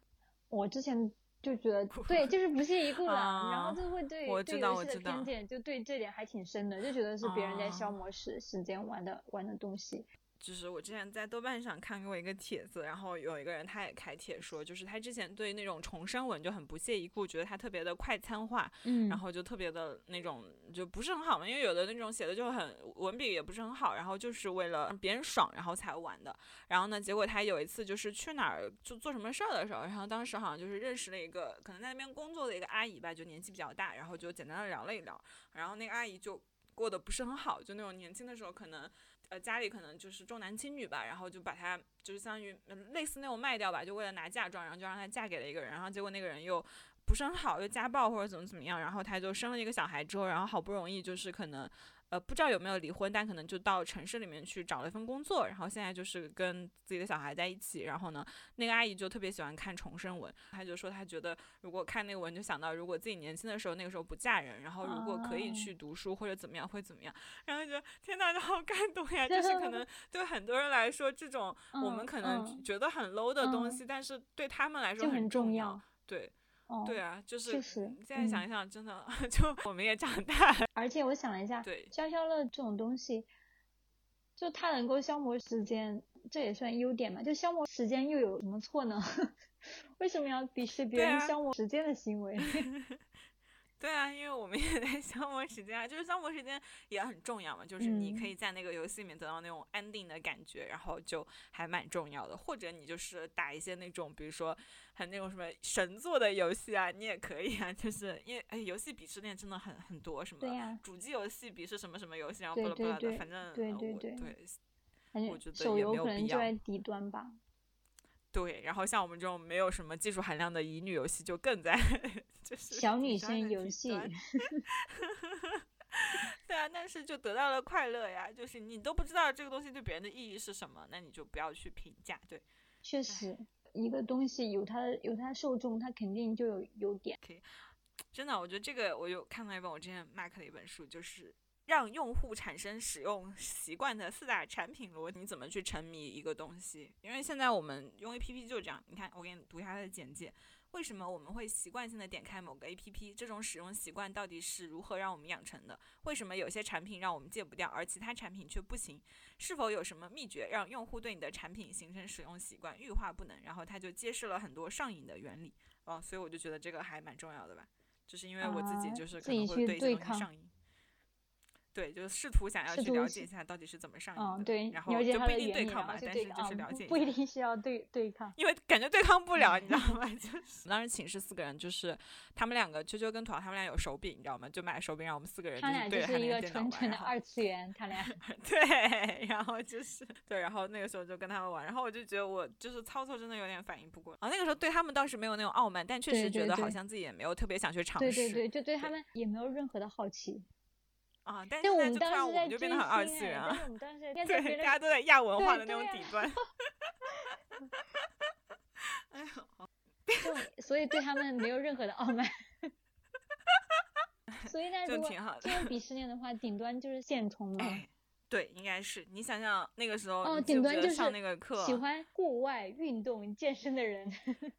我之前就觉得，对，就是不屑一顾了，然后就会对对游戏的偏见，就对这点还挺深的，就觉得是别人在消磨时时间玩的玩的东西。就是我之前在豆瓣上看过一个帖子，然后有一个人他也开帖说，就是他之前对那种重生文就很不屑一顾，觉得他特别的快餐化，嗯，然后就特别的那种就不是很好嘛，因为有的那种写的就很文笔也不是很好，然后就是为了让别人爽然后才玩的。然后呢，结果他有一次就是去哪儿就做什么事儿的时候，然后当时好像就是认识了一个可能在那边工作的一个阿姨吧，就年纪比较大，然后就简单的聊了一聊，然后那个阿姨就过得不是很好，就那种年轻的时候可能。呃，家里可能就是重男轻女吧，然后就把她就是相当于类似那种卖掉吧，就为了拿嫁妆，然后就让她嫁给了一个人，然后结果那个人又不是很好，又家暴或者怎么怎么样，然后她就生了一个小孩之后，然后好不容易就是可能。呃，不知道有没有离婚，但可能就到城市里面去找了一份工作，然后现在就是跟自己的小孩在一起。然后呢，那个阿姨就特别喜欢看重生文，她就说她觉得如果看那个文，就想到如果自己年轻的时候，那个时候不嫁人，然后如果可以去读书或者怎么样会怎么样，然后就天哪，好感动呀！就是可能 对很多人来说，这种我们可能觉得很 low 的东西，但是对他们来说很重要。对。对啊，就是现在想一想，真的 就我们也长大了。而且我想了一下，对消消乐这种东西，就它能够消磨时间，这也算优点嘛。就消磨时间又有什么错呢？为什么要鄙视别人消磨时间的行为？对啊，因为我们也在消磨时间啊，就是消磨时间也很重要嘛。就是你可以在那个游戏里面得到那种安定的感觉，然后就还蛮重要的。或者你就是打一些那种，比如说很那种什么神作的游戏啊，你也可以啊。就是因为哎，游戏鄙视链真的很很多，什么主机游戏鄙视什么什么游戏，然后巴拉巴拉的，反正对对对，我觉得手游可能就在低端吧。对，然后像我们这种没有什么技术含量的乙女游戏，就更在 就是小女生游戏。对啊，但是就得到了快乐呀。就是你都不知道这个东西对别人的意义是什么，那你就不要去评价。对，确实，一个东西有它有它受众，它肯定就有优点。可以，真的，我觉得这个我有看到一本我之前 mark 的一本书，就是。让用户产生使用习惯的四大产品逻辑，你怎么去沉迷一个东西？因为现在我们用 APP 就这样，你看我给你读一下它的简介。为什么我们会习惯性的点开某个 APP？这种使用习惯到底是如何让我们养成的？为什么有些产品让我们戒不掉，而其他产品却不行？是否有什么秘诀让用户对你的产品形成使用习惯，欲罢不能？然后他就揭示了很多上瘾的原理。哦，所以我就觉得这个还蛮重要的吧，就是因为我自己就是可能会对这东西上瘾。对，就试图想要去了解一下到底是怎么上瘾的，然后就不一定对抗吧，但是就是了解，不一定是要对对抗，因为感觉对抗不了，你知道吗？就是当时寝室四个人，就是他们两个啾啾跟土豪他们俩有手柄，你知道吗？就买手柄让我们四个人就是对着他那个电脑玩。纯纯的二次元，他俩。对，然后就是对，然后那个时候就跟他们玩，然后我就觉得我就是操作真的有点反应不过来。啊，那个时候对他们倒是没有那种傲慢，但确实觉得好像自己也没有特别想去尝试。对对对，就对他们也没有任何的好奇。啊，但是我们当时在然我们就变得很二次元啊，但是我们当时在在别对，大家都在亚文化的那种底端。哎呀，就所以对他们没有任何的傲慢。所以呢，就如果挺好的这种鄙视链的话，顶端就是现充嘛。哎，对，应该是你想想那个时候，哦顶端就是上那个课，喜欢户外运动、健身的人，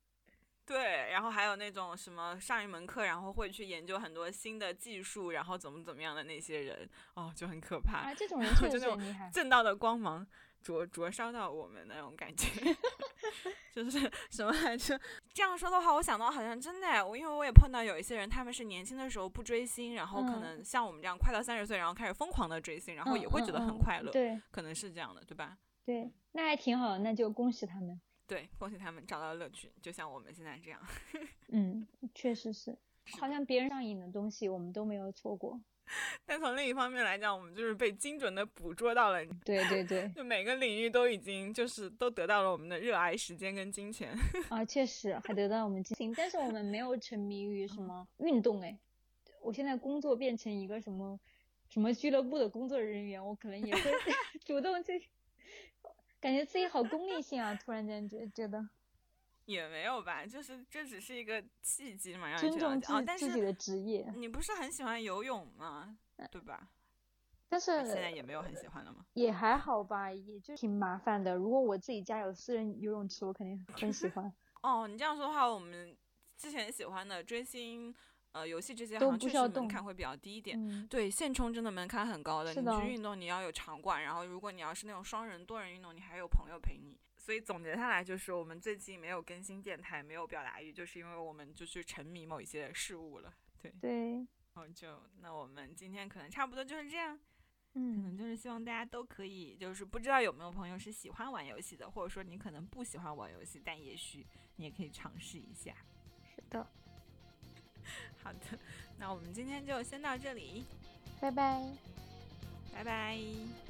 对，然后还有那种什么上一门课，然后会去研究很多新的技术，然后怎么怎么样的那些人，哦，就很可怕，啊，这种 人就那种很厉害。正道的光芒灼灼烧到我们那种感觉，就是什么来着？这样说的话，我想到好像真的，我因为我也碰到有一些人，他们是年轻的时候不追星，然后可嗯能像我们这样快到三十岁，然后开始疯狂的追星，然后嗯也会觉得很快乐，对可能是这样的，对吧？对，那还挺好，那就恭喜他们。对，恭喜他们找到了乐趣，就像我们现在这样。嗯，确实是，好像别人上瘾的东西我们都没有错过。但从另一方面来讲，我们就是被精准的捕捉到了，对对对，就每个领域都已经就是都得到了我们的热爱、时间跟金钱。啊，确实还得到我们金钱，但是我们没有沉迷于什么运动哎。我现在工作变成一个什么什么俱乐部的工作人员，我可能也会主动去，感觉自己好功利性啊！突然间觉觉得 也没有吧，就是这只是一个契机嘛，让你尊重去了解哦。但是自自己的职业，你不是很喜欢游泳吗？对吧？但是现在也没有很喜欢了吗？也还好吧，也就挺麻烦的。如果我自己家有私人游泳池，我肯定很喜欢。哦，你这样说的话，我们之前喜欢的追星、呃游戏这些，好像确实门槛会比较低一点。嗯，对，现充真的门槛很高的。的去运动，你要有场馆，然后如果你要是那种双人、多人运动，你还有朋友陪你。所以总结下来就是，我们最近没有更新电台，没有表达欲，就是因为我们就去沉迷某一些事物了。对，对，然后就那我们今天可能差不多就是这样。嗯可嗯能就是希望大家都可以，就是不知道有没有朋友是喜欢玩游戏的，或者说你可能不喜欢玩游戏，但也许你也可以尝试一下。是的，好的，那我们今天就先到这里，拜拜。拜拜。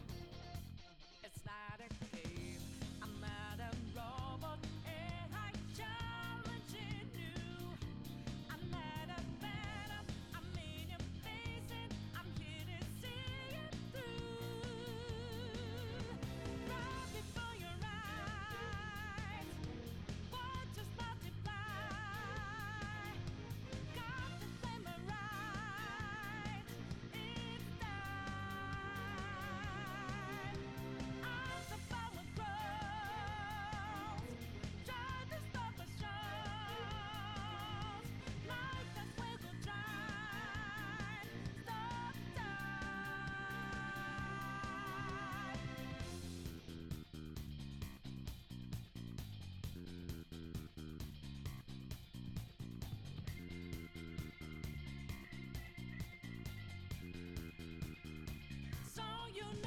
you know